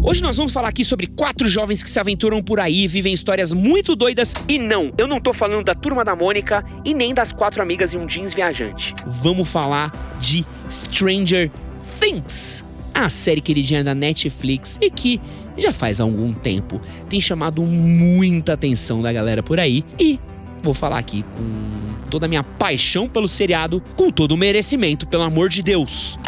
Hoje nós vamos falar aqui sobre quatro jovens que se aventuram por aí, vivem histórias muito doidas. E não, eu não tô falando da turma da Mônica e nem das quatro amigas e um jeans viajante. Vamos falar de Stranger Things, a série queridinha da Netflix e que já faz algum tempo tem chamado muita atenção da galera por aí. E vou falar aqui com toda a minha paixão pelo seriado, com todo o merecimento, pelo amor de Deus.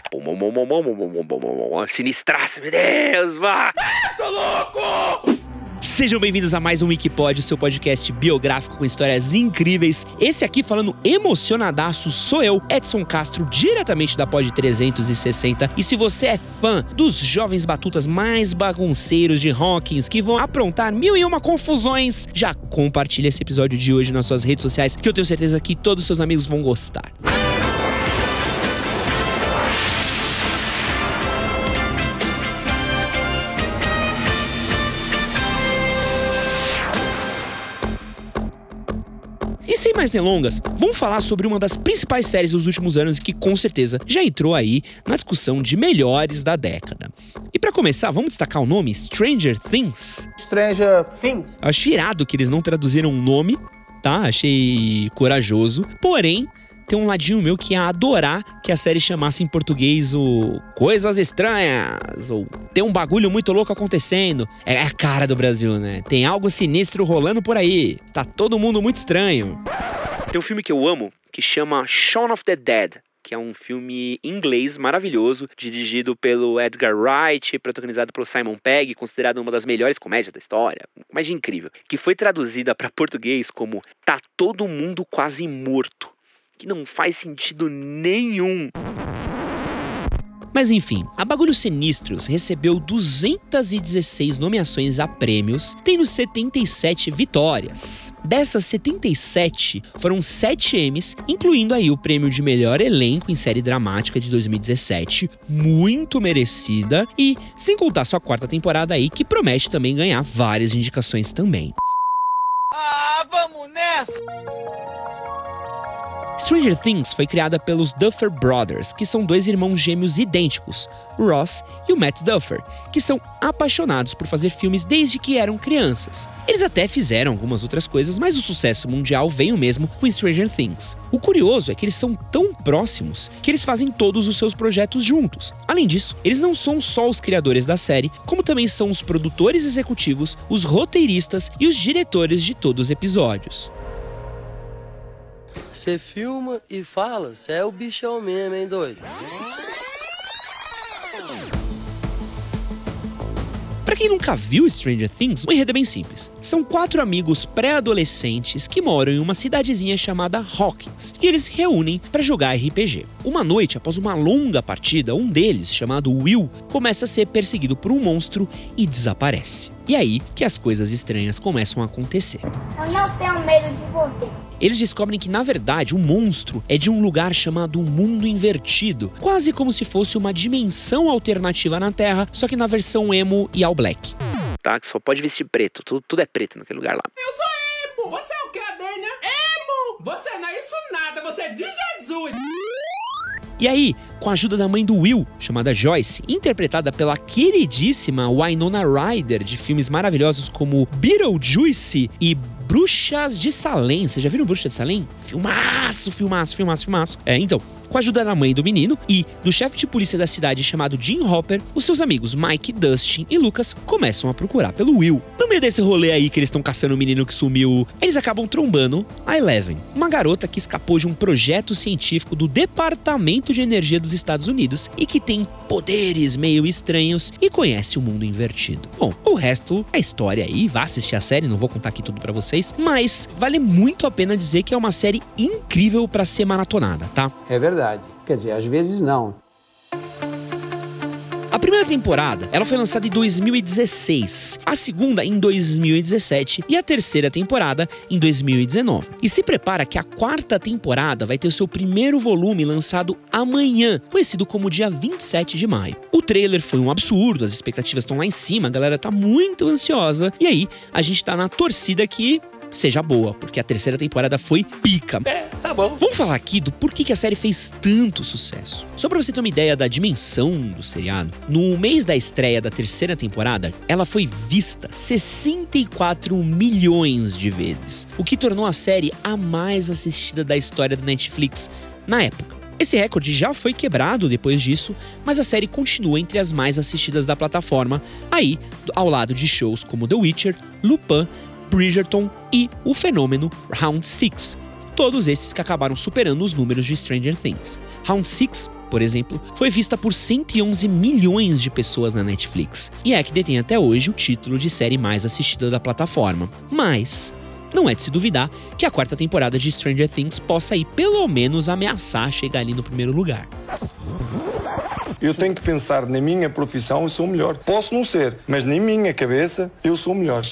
Sinistraço, meu Deus, vá! Tô louco! Sejam bem-vindos a mais um Wikipod, seu podcast biográfico com histórias incríveis. Esse aqui falando emocionadaço sou eu, Edson Castro, diretamente da Pod 360. E se você é fã dos jovens batutas mais bagunceiros de Hawkins que vão aprontar mil e uma confusões, já compartilha esse episódio de hoje nas suas redes sociais, que eu tenho certeza que todos os seus amigos vão gostar. E mais delongas, vamos falar sobre uma das principais séries dos últimos anos e que com certeza já entrou aí na discussão de melhores da década. E para começar, vamos destacar o nome Stranger Things. Stranger Things. Acho irado que eles não traduziram o nome, tá? Achei corajoso. Porém, tem um ladinho meu que ia adorar que a série chamasse em português o Coisas Estranhas, ou Tem um bagulho muito louco acontecendo. É a cara do Brasil, né? Tem algo sinistro rolando por aí. Tá todo mundo muito estranho. Tem um filme que eu amo que chama Shaun of the Dead. Que é um filme inglês maravilhoso, dirigido pelo Edgar Wright, protagonizado pelo Simon Pegg, considerado uma das melhores comédias da história. Uma comédia incrível. Que foi traduzida para português como Tá Todo Mundo Quase Morto que não faz sentido nenhum. Mas enfim, a Bagulhos Sinistros recebeu 216 nomeações a prêmios, tendo 77 vitórias. Dessas 77, foram 7 M's, incluindo aí o prêmio de melhor elenco em série dramática de 2017, muito merecida, e sem contar sua quarta temporada aí, que promete também ganhar várias indicações também. Ah, vamos nessa! Stranger Things foi criada pelos Duffer Brothers, que são dois irmãos gêmeos idênticos, o Ross e o Matt Duffer, que são apaixonados por fazer filmes desde que eram crianças. Eles até fizeram algumas outras coisas, mas o sucesso mundial veio mesmo com Stranger Things. O curioso é que eles são tão próximos que eles fazem todos os seus projetos juntos. Além disso, eles não são só os criadores da série, como também são os produtores executivos, os roteiristas e os diretores de todos os episódios. Você filma e fala, você é o bichão mesmo, hein, doido? Pra quem nunca viu Stranger Things, o enredo é bem simples. São quatro amigos pré-adolescentes que moram em uma cidadezinha chamada Hawkins e eles se reúnem para jogar RPG. Uma noite, após uma longa partida, um deles, chamado Will, começa a ser perseguido por um monstro e desaparece. E aí que as coisas estranhas começam a acontecer. Eu não tenho medo de você. Eles descobrem que, na verdade, o monstro é de um lugar chamado Mundo Invertido, quase como se fosse uma dimensão alternativa na Terra, só que na versão emo e all black. Tá? Que só pode vestir preto, tudo, tudo é preto naquele lugar lá. Eu sou emo! Você é o que, Adênia? Emo! Você não é isso nada, você é de Jesus! E aí, com a ajuda da mãe do Will, chamada Joyce, interpretada pela queridíssima Winona Ryder de filmes maravilhosos como Beetlejuice e Bruxas de Salem. Vocês já viram Bruxas de Salem? Filmaço, filmaço, filmaço, filmaço. É, então, com a ajuda da mãe do menino e do chefe de polícia da cidade chamado Jim Hopper, os seus amigos Mike, Dustin e Lucas começam a procurar pelo Will. No meio desse rolê aí que eles estão caçando o menino que sumiu, eles acabam trombando a Eleven, uma garota que escapou de um projeto científico do Departamento de Energia dos Estados Unidos e que tem poderes meio estranhos e conhece o mundo invertido. Bom, o resto é história aí, vá assistir a série, não vou contar aqui tudo para vocês, mas vale muito a pena dizer que é uma série incrível para ser maratonada, tá? É verdade. Quer dizer, às vezes não. Primeira temporada, ela foi lançada em 2016, a segunda em 2017 e a terceira temporada em 2019. E se prepara que a quarta temporada vai ter seu primeiro volume lançado amanhã, conhecido como dia 27 de maio. O trailer foi um absurdo, as expectativas estão lá em cima, a galera tá muito ansiosa. E aí, a gente tá na torcida que seja boa, porque a terceira temporada foi pica. É, tá bom. Vamos falar aqui do porquê que a série fez tanto sucesso. Só pra você ter uma ideia da dimensão do seriado, no mês da estreia da terceira temporada, ela foi vista 64 milhões de vezes, o que tornou a série a mais assistida da história da Netflix na época. Esse recorde já foi quebrado depois disso, mas a série continua entre as mais assistidas da plataforma, aí ao lado de shows como The Witcher, Lupin, Bridgerton e o fenômeno Round 6. Todos esses que acabaram superando os números de Stranger Things. Round 6, por exemplo, foi vista por 111 milhões de pessoas na Netflix e é que detém até hoje o título de série mais assistida da plataforma. Mas não é de se duvidar que a quarta temporada de Stranger Things possa aí pelo menos ameaçar chegar ali no primeiro lugar. Eu tenho que pensar na minha profissão, eu sou o melhor. Posso não ser, mas na minha cabeça, eu sou o melhor.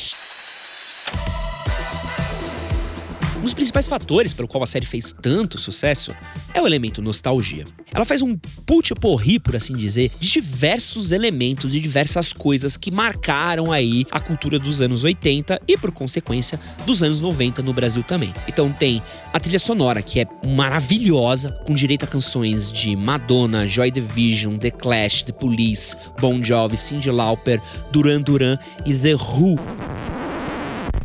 Um dos principais fatores pelo qual a série fez tanto sucesso é o elemento nostalgia. Ela faz um putz-porri, por assim dizer, de diversos elementos e diversas coisas que marcaram aí a cultura dos anos 80 e, por consequência, dos anos 90 no Brasil também. Então tem a trilha sonora, que é maravilhosa, com direito a canções de Madonna, Joy Division, The Clash, The Police, Bon Jovi, Cyndi Lauper, Duran Duran e The Who.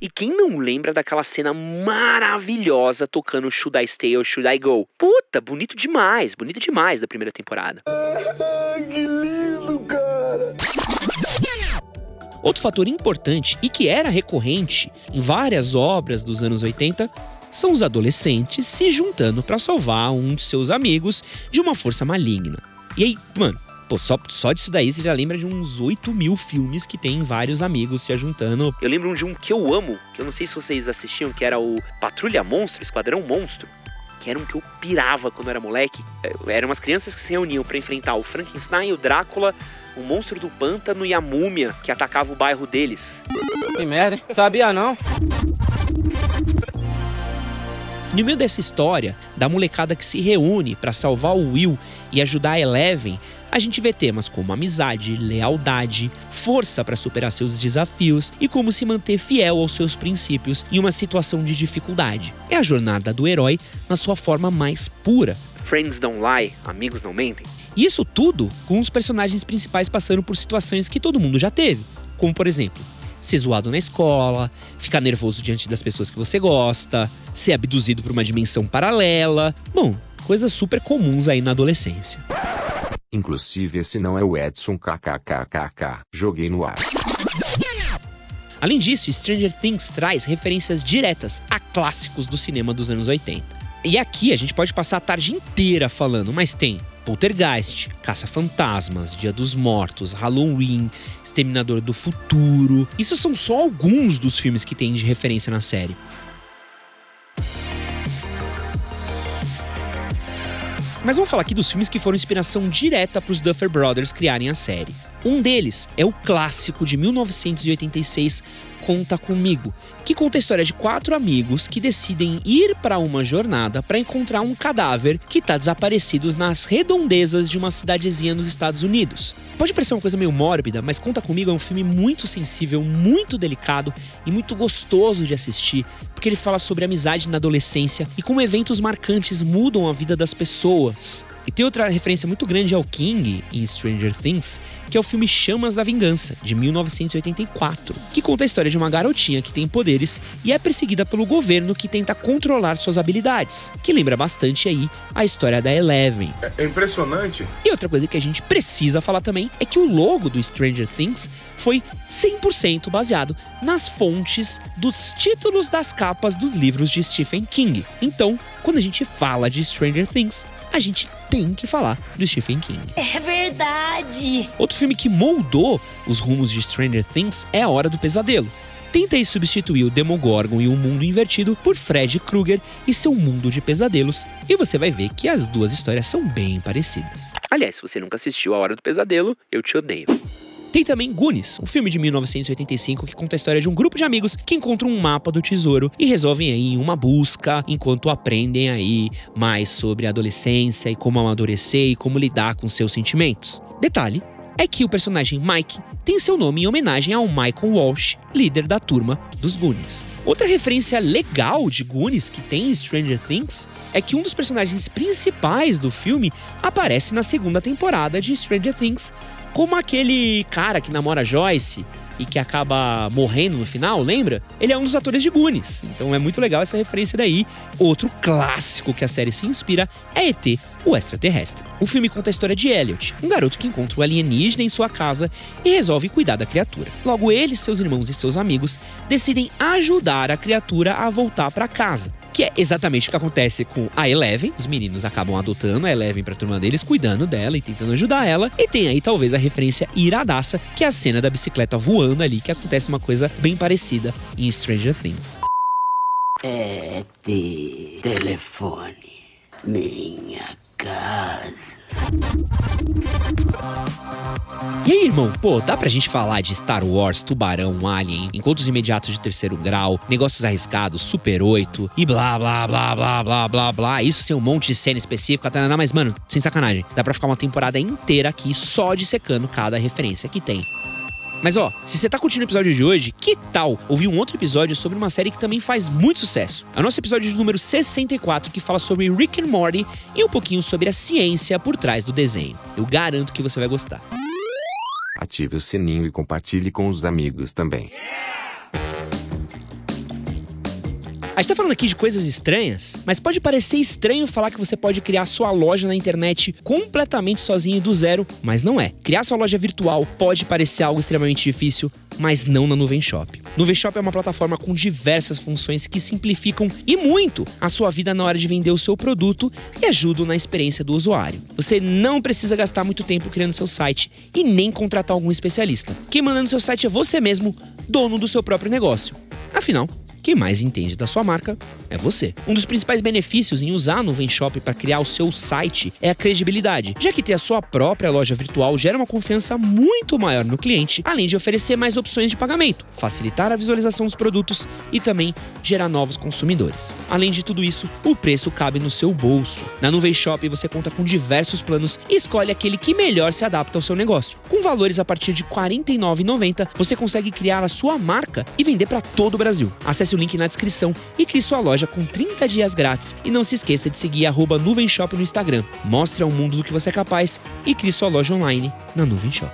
E quem não lembra daquela cena maravilhosa tocando Should I Stay or Should I Go? Puta, bonito demais, bonito demais da primeira temporada. que lindo, cara! Outro fator importante e que era recorrente em várias obras dos anos 80 são os adolescentes se juntando para salvar um de seus amigos de uma força maligna. E aí, mano, Pô, só, só disso daí você já lembra de uns 8 mil filmes que tem vários amigos se juntando. Eu lembro de um que eu amo, que eu não sei se vocês assistiam, que era o Patrulha Monstro, Esquadrão Monstro. Que era um que eu pirava quando eu era moleque. É, eram umas crianças que se reuniam para enfrentar o Frankenstein, o Drácula, o monstro do pântano e a múmia que atacava o bairro deles. Que merda, hein? Sabia não? No meio dessa história, da molecada que se reúne para salvar o Will e ajudar a Eleven, a gente vê temas como amizade, lealdade, força para superar seus desafios e como se manter fiel aos seus princípios em uma situação de dificuldade. É a jornada do herói na sua forma mais pura. Friends don't lie, amigos não mentem. E isso tudo com os personagens principais passando por situações que todo mundo já teve, como por exemplo, ser zoado na escola, ficar nervoso diante das pessoas que você gosta, ser abduzido por uma dimensão paralela. Bom, coisas super comuns aí na adolescência. Inclusive esse não é o Edson kkkk. Joguei no ar. Além disso, Stranger Things traz referências diretas a clássicos do cinema dos anos 80. E aqui a gente pode passar a tarde inteira falando, mas tem Poltergeist, Caça-Fantasmas, Dia dos Mortos, Halloween, Exterminador do Futuro. Isso são só alguns dos filmes que tem de referência na série. Mas vamos falar aqui dos filmes que foram inspiração direta para os Duffer Brothers criarem a série. Um deles é o clássico de 1986 Conta Comigo, que conta a história de quatro amigos que decidem ir para uma jornada para encontrar um cadáver que está desaparecido nas redondezas de uma cidadezinha nos Estados Unidos. Pode parecer uma coisa meio mórbida, mas Conta Comigo é um filme muito sensível, muito delicado e muito gostoso de assistir, porque ele fala sobre amizade na adolescência e como eventos marcantes mudam a vida das pessoas. E tem outra referência muito grande ao King em Stranger Things, que é o filme Chamas da Vingança, de 1984, que conta a história de uma garotinha que tem poderes e é perseguida pelo governo que tenta controlar suas habilidades, que lembra bastante aí a história da Eleven. É impressionante. E outra coisa que a gente precisa falar também é que o logo do Stranger Things foi 100% baseado nas fontes dos títulos das capas dos livros de Stephen King. Então, quando a gente fala de Stranger Things, a gente tem que falar do Stephen King. É verdade! Outro filme que moldou os rumos de Stranger Things é A Hora do Pesadelo. Tentei substituir o Demogorgon e o Mundo Invertido por Fred Krueger e seu Mundo de Pesadelos, e você vai ver que as duas histórias são bem parecidas. Aliás, se você nunca assistiu A Hora do Pesadelo, eu te odeio. Tem também Goonies, um filme de 1985 que conta a história de um grupo de amigos que encontram um mapa do tesouro e resolvem aí uma busca enquanto aprendem aí mais sobre a adolescência e como amadurecer e como lidar com seus sentimentos. Detalhe é que o personagem Mike tem seu nome em homenagem ao Michael Walsh, líder da turma dos Goonies. Outra referência legal de Goonies que tem em Stranger Things é que um dos personagens principais do filme aparece na segunda temporada de Stranger Things como aquele cara que namora Joyce e que acaba morrendo no final, lembra? Ele é um dos atores de Goonies. Então é muito legal essa referência daí. Outro clássico que a série se inspira é ET, o extraterrestre. O filme conta a história de Elliot, um garoto que encontra o alienígena em sua casa e resolve cuidar da criatura. Logo ele, seus irmãos e seus amigos decidem ajudar a criatura a voltar para casa. Que é exatamente o que acontece com a Eleven. Os meninos acabam adotando a Eleven pra turma deles, cuidando dela e tentando ajudar ela. E tem aí talvez a referência iradaça, que é a cena da bicicleta voando ali, que acontece uma coisa bem parecida em Stranger Things. É de telefone. Minha casa. E aí, irmão, pô, dá pra gente falar de Star Wars, Tubarão, Alien, Encontros Imediatos de Terceiro Grau, Negócios Arriscados, Super 8 e blá blá blá blá blá blá blá. Isso sem um monte de cena específica, tá? mas mano, sem sacanagem, dá pra ficar uma temporada inteira aqui só dissecando cada referência que tem. Mas ó, se você tá curtindo o episódio de hoje, que tal ouvir um outro episódio sobre uma série que também faz muito sucesso? É o nosso episódio de número 64 que fala sobre Rick and Morty e um pouquinho sobre a ciência por trás do desenho. Eu garanto que você vai gostar. Ative o sininho e compartilhe com os amigos também. A gente tá falando aqui de coisas estranhas, mas pode parecer estranho falar que você pode criar sua loja na internet completamente sozinho do zero, mas não é. Criar sua loja virtual pode parecer algo extremamente difícil, mas não na Nuvem Shop. Nuvem Shop é uma plataforma com diversas funções que simplificam e muito a sua vida na hora de vender o seu produto e ajudam na experiência do usuário. Você não precisa gastar muito tempo criando seu site e nem contratar algum especialista. Quem manda no seu site é você mesmo, dono do seu próprio negócio. Afinal, quem mais entende da sua marca é você. Um dos principais benefícios em usar a Nuvem Shop para criar o seu site é a credibilidade, já que ter a sua própria loja virtual gera uma confiança muito maior no cliente, além de oferecer mais opções de pagamento, facilitar a visualização dos produtos e também gerar novos consumidores. Além de tudo isso, o preço cabe no seu bolso. Na Nuvem Shop você conta com diversos planos e escolhe aquele que melhor se adapta ao seu negócio. Com valores a partir de R$ 49,90, você consegue criar a sua marca e vender para todo o Brasil. Acesse o link na descrição e crie sua loja com 30 dias grátis. E não se esqueça de seguir arroba Nuvem Shop no Instagram. Mostre ao mundo do que você é capaz e crie sua loja online na Nuvem Shop.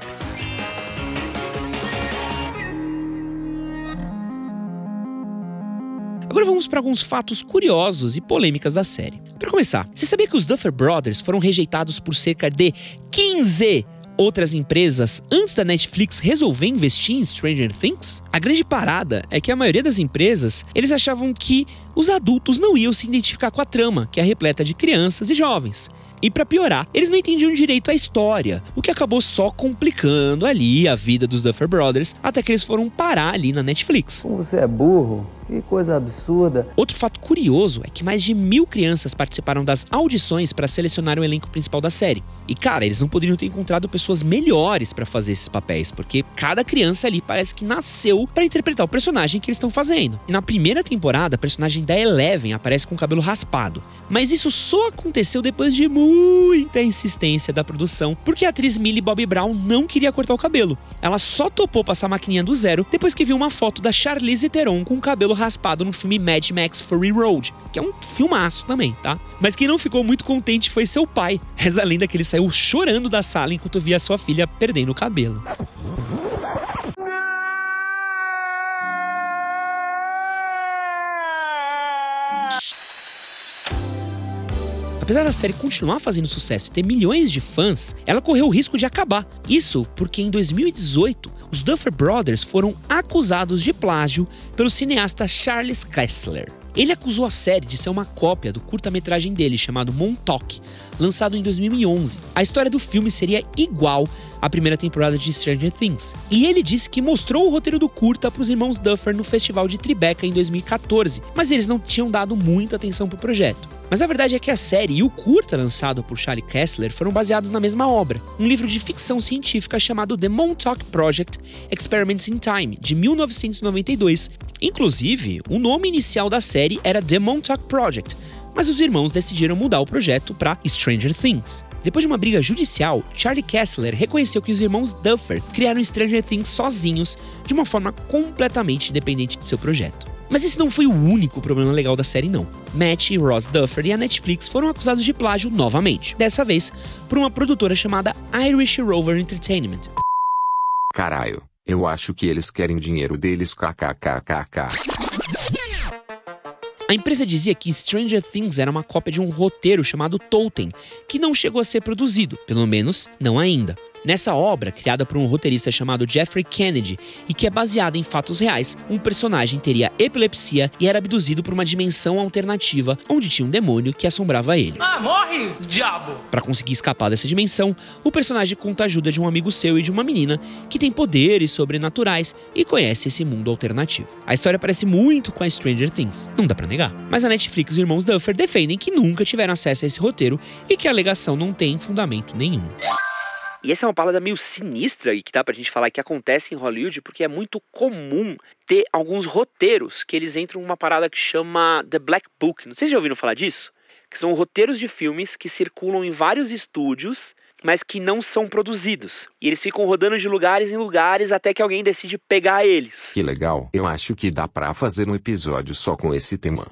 Agora vamos para alguns fatos curiosos e polêmicas da série. Para começar, você sabia que os Duffer Brothers foram rejeitados por cerca de 15 outras empresas antes da Netflix resolver investir em Stranger Things? A grande parada é que a maioria das empresas, eles achavam que os adultos não iam se identificar com a trama, que é repleta de crianças e jovens. E para piorar, eles não entendiam direito a história, o que acabou só complicando ali a vida dos Duffer Brothers, até que eles foram parar ali na Netflix. Como você é burro, que coisa absurda. Outro fato curioso é que mais de mil crianças participaram das audições para selecionar o elenco principal da série. E cara, eles não poderiam ter encontrado pessoas melhores para fazer esses papéis, porque cada criança ali parece que nasceu para interpretar o personagem que eles estão fazendo. E na primeira temporada, a personagem da Eleven aparece com o cabelo raspado. Mas isso só aconteceu depois de muita insistência da produção, porque a atriz Millie Bobby Brown não queria cortar o cabelo. Ela só topou passar a maquininha do zero depois que viu uma foto da Charlize Theron com o cabelo raspado no filme Mad Max Fury Road, que é um filmaço também, tá? Mas quem não ficou muito contente foi seu pai. Reza a lenda que ele saiu chorando da sala enquanto via sua filha perdendo o cabelo. Apesar da série continuar fazendo sucesso e ter milhões de fãs, ela correu o risco de acabar. Isso porque em 2018, os Duffer Brothers foram acusados de plágio pelo cineasta Charles Kessler. Ele acusou a série de ser uma cópia do curta-metragem dele chamado Montauk, lançado em 2011. A história do filme seria igual à primeira temporada de Stranger Things. E ele disse que mostrou o roteiro do curta para os irmãos Duffer no festival de Tribeca em 2014, mas eles não tinham dado muita atenção para o projeto. Mas a verdade é que a série e o curta lançado por Charlie Kessler foram baseados na mesma obra, um livro de ficção científica chamado The Montauk Project Experiments in Time, de 1992. Inclusive, o nome inicial da série era The Montauk Project, mas os irmãos decidiram mudar o projeto para Stranger Things. Depois de uma briga judicial, Charlie Kessler reconheceu que os irmãos Duffer criaram Stranger Things sozinhos, de uma forma completamente independente de seu projeto. Mas esse não foi o único problema legal da série, não. Matt e Ross Duffer e a Netflix foram acusados de plágio novamente, dessa vez por uma produtora chamada Irish Rover Entertainment. Caralho, eu acho que eles querem dinheiro deles kkkk. A empresa dizia que Stranger Things era uma cópia de um roteiro chamado Tolkien, que não chegou a ser produzido, pelo menos não ainda. Nessa obra, criada por um roteirista chamado Jeffrey Kennedy e que é baseada em fatos reais, um personagem teria epilepsia e era abduzido por uma dimensão alternativa onde tinha um demônio que assombrava ele. Ah, morre, diabo! Para conseguir escapar dessa dimensão, o personagem conta a ajuda de um amigo seu e de uma menina que tem poderes sobrenaturais e conhece esse mundo alternativo. A história parece muito com a Stranger Things, não dá pra negar. Mas a Netflix e os irmãos Duffer defendem que nunca tiveram acesso a esse roteiro e que a alegação não tem fundamento nenhum. E essa é uma palavra meio sinistra e que dá pra gente falar que acontece em Hollywood porque é muito comum ter alguns roteiros que eles entram numa parada que chama The Black Book. Não sei se já ouviram falar disso. Que são roteiros de filmes que circulam em vários estúdios, mas que não são produzidos. E eles ficam rodando de lugares em lugares até que alguém decide pegar eles. Que legal. Eu acho que dá pra fazer um episódio só com esse tema.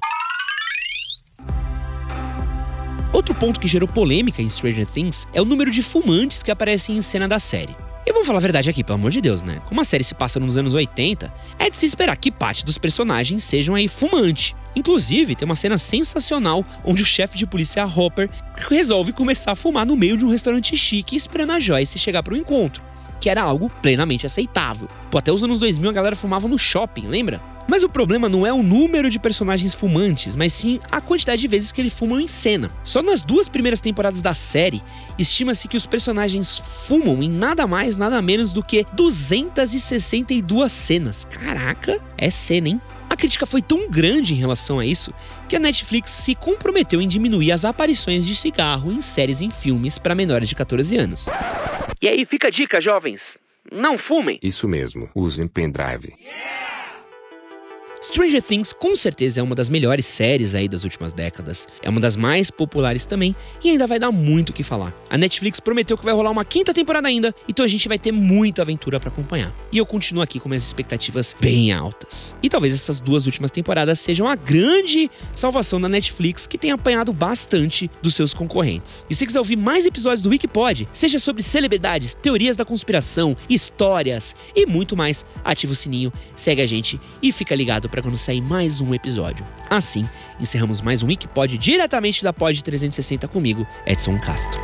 Outro ponto que gerou polêmica em Stranger Things é o número de fumantes que aparecem em cena da série. E vamos falar a verdade aqui, pelo amor de Deus, né? Como a série se passa nos anos 80, é de se esperar que parte dos personagens sejam aí fumante. Inclusive, tem uma cena sensacional onde o chefe de polícia Hopper resolve começar a fumar no meio de um restaurante chique esperando a Joyce chegar para o encontro, que era algo plenamente aceitável. Pô, até os anos 2000 a galera fumava no shopping, lembra? Mas o problema não é o número de personagens fumantes, mas sim a quantidade de vezes que eles fumam em cena. Só nas duas primeiras temporadas da série, estima-se que os personagens fumam em nada mais, nada menos do que 262 cenas. Caraca, é cena, hein? A crítica foi tão grande em relação a isso que a Netflix se comprometeu em diminuir as aparições de cigarro em séries e filmes para menores de 14 anos. E aí fica a dica, jovens: não fumem! Isso mesmo, usem pendrive. Stranger Things com certeza é uma das melhores séries aí das últimas décadas. É uma das mais populares também e ainda vai dar muito o que falar. A Netflix prometeu que vai rolar uma quinta temporada ainda, então a gente vai ter muita aventura para acompanhar. E eu continuo aqui com minhas expectativas bem altas. E talvez essas duas últimas temporadas sejam a grande salvação da Netflix que tem apanhado bastante dos seus concorrentes. E se quiser ouvir mais episódios do Wikipod, seja sobre celebridades, teorias da conspiração, histórias e muito mais, ativa o sininho, segue a gente e fica ligado para quando sair mais um episódio. Assim, encerramos mais um Wikipod diretamente da Pod 360 comigo, Edson Castro.